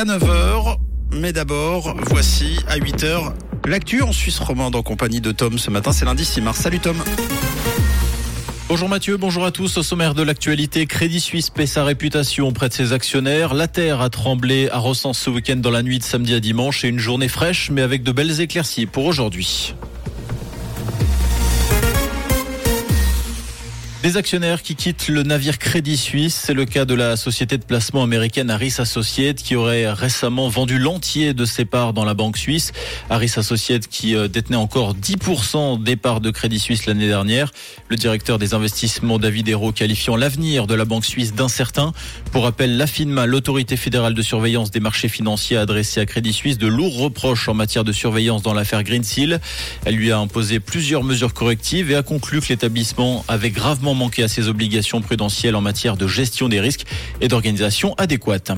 à 9h. Mais d'abord, voici à 8h l'actu en Suisse romande en compagnie de Tom. Ce matin, c'est lundi 6 mars. Salut Tom. Bonjour Mathieu, bonjour à tous. Au sommaire de l'actualité, Crédit Suisse paie sa réputation auprès de ses actionnaires. La terre a tremblé à Recense ce week-end dans la nuit de samedi à dimanche et une journée fraîche mais avec de belles éclaircies pour aujourd'hui. Des actionnaires qui quittent le navire Crédit Suisse, c'est le cas de la société de placement américaine Harris Associates qui aurait récemment vendu l'entier de ses parts dans la banque suisse. Harris Associates qui euh, détenait encore 10% des parts de Crédit Suisse l'année dernière. Le directeur des investissements David Hérault qualifiant l'avenir de la banque suisse d'incertain. Pour rappel, l'AFINMA, l'autorité fédérale de surveillance des marchés financiers, a adressé à Crédit Suisse de lourds reproches en matière de surveillance dans l'affaire Greensill. Elle lui a imposé plusieurs mesures correctives et a conclu que l'établissement avait gravement manqué à ses obligations prudentielles en matière de gestion des risques et d'organisation adéquate.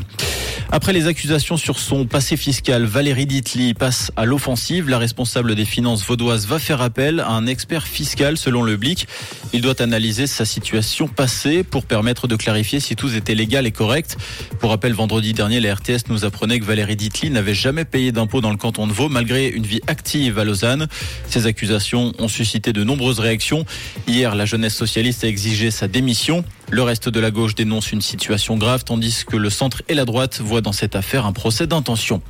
Après les accusations sur son passé fiscal, Valérie Ditli passe à l'offensive. La responsable des finances vaudoises va faire appel à un expert fiscal selon le BLIC. Il doit analyser sa situation passée pour permettre de clarifier si tout était légal et correct. Pour rappel, vendredi dernier, la RTS nous apprenait que Valérie Ditli n'avait jamais payé d'impôts dans le canton de Vaud malgré une vie active à Lausanne. Ces accusations ont suscité de nombreuses réactions. Hier, la jeunesse socialiste a exigé sa démission. Le reste de la gauche dénonce une situation grave, tandis que le centre et la droite voient dans cette affaire un procès d'intention.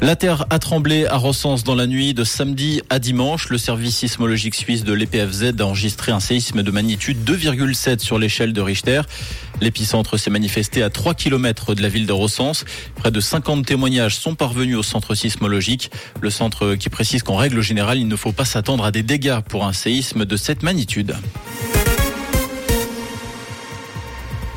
La terre a tremblé à Recense dans la nuit de samedi à dimanche. Le service sismologique suisse de l'EPFZ a enregistré un séisme de magnitude 2,7 sur l'échelle de Richter. L'épicentre s'est manifesté à 3 km de la ville de Recense. Près de 50 témoignages sont parvenus au centre sismologique. Le centre qui précise qu'en règle générale, il ne faut pas s'attendre à des dégâts pour un séisme de cette magnitude.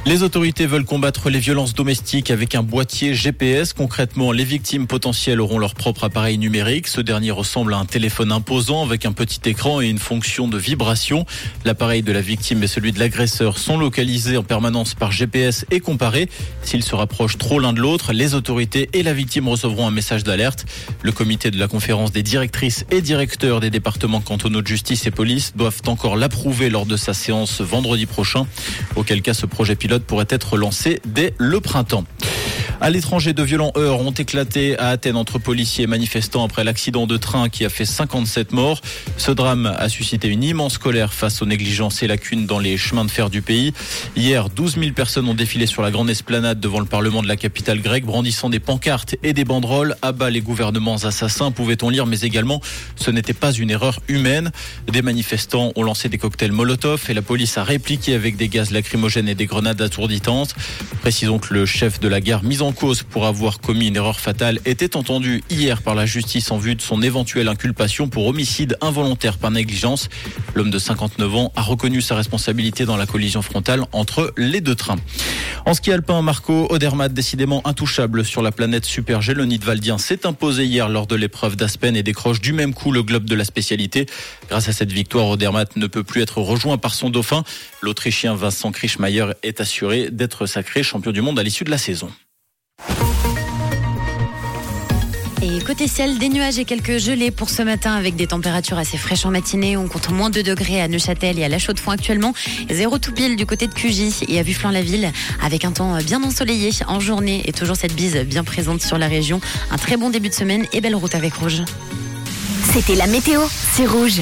Les autorités veulent combattre les violences domestiques avec un boîtier GPS. Concrètement, les victimes potentielles auront leur propre appareil numérique. Ce dernier ressemble à un téléphone imposant avec un petit écran et une fonction de vibration. L'appareil de la victime et celui de l'agresseur sont localisés en permanence par GPS et comparés. S'ils se rapprochent trop l'un de l'autre, les autorités et la victime recevront un message d'alerte. Le comité de la conférence des directrices et directeurs des départements cantonaux de justice et police doivent encore l'approuver lors de sa séance vendredi prochain. Auquel cas ce projet pilote pourrait être lancé dès le printemps. À l'étranger, de violents heurts ont éclaté à Athènes entre policiers et manifestants après l'accident de train qui a fait 57 morts. Ce drame a suscité une immense colère face aux négligences et lacunes dans les chemins de fer du pays. Hier, 12 000 personnes ont défilé sur la grande esplanade devant le Parlement de la capitale grecque, brandissant des pancartes et des banderoles. À bas les gouvernements assassins, pouvait-on lire, mais également ce n'était pas une erreur humaine. Des manifestants ont lancé des cocktails Molotov et la police a répliqué avec des gaz lacrymogènes et des grenades assourditantes. Précisons que le chef de la gare mise en en cause pour avoir commis une erreur fatale était entendu hier par la justice en vue de son éventuelle inculpation pour homicide involontaire par négligence. L'homme de 59 ans a reconnu sa responsabilité dans la collision frontale entre les deux trains. En ski alpin, Marco Odermatt, décidément intouchable sur la planète Super G, le Valdien s'est imposé hier lors de l'épreuve d'Aspen et décroche du même coup le globe de la spécialité. Grâce à cette victoire, Odermatt ne peut plus être rejoint par son dauphin. L'Autrichien Vincent Krischmeier est assuré d'être sacré champion du monde à l'issue de la saison. Et côté ciel, des nuages et quelques gelées pour ce matin avec des températures assez fraîches en matinée. On compte moins 2 degrés à Neuchâtel et à La Chaux-de-Fonds actuellement. Zéro tout pile du côté de QJ et à Vuflan-la-Ville avec un temps bien ensoleillé en journée et toujours cette bise bien présente sur la région. Un très bon début de semaine et belle route avec Rouge. C'était la météo, c'est Rouge.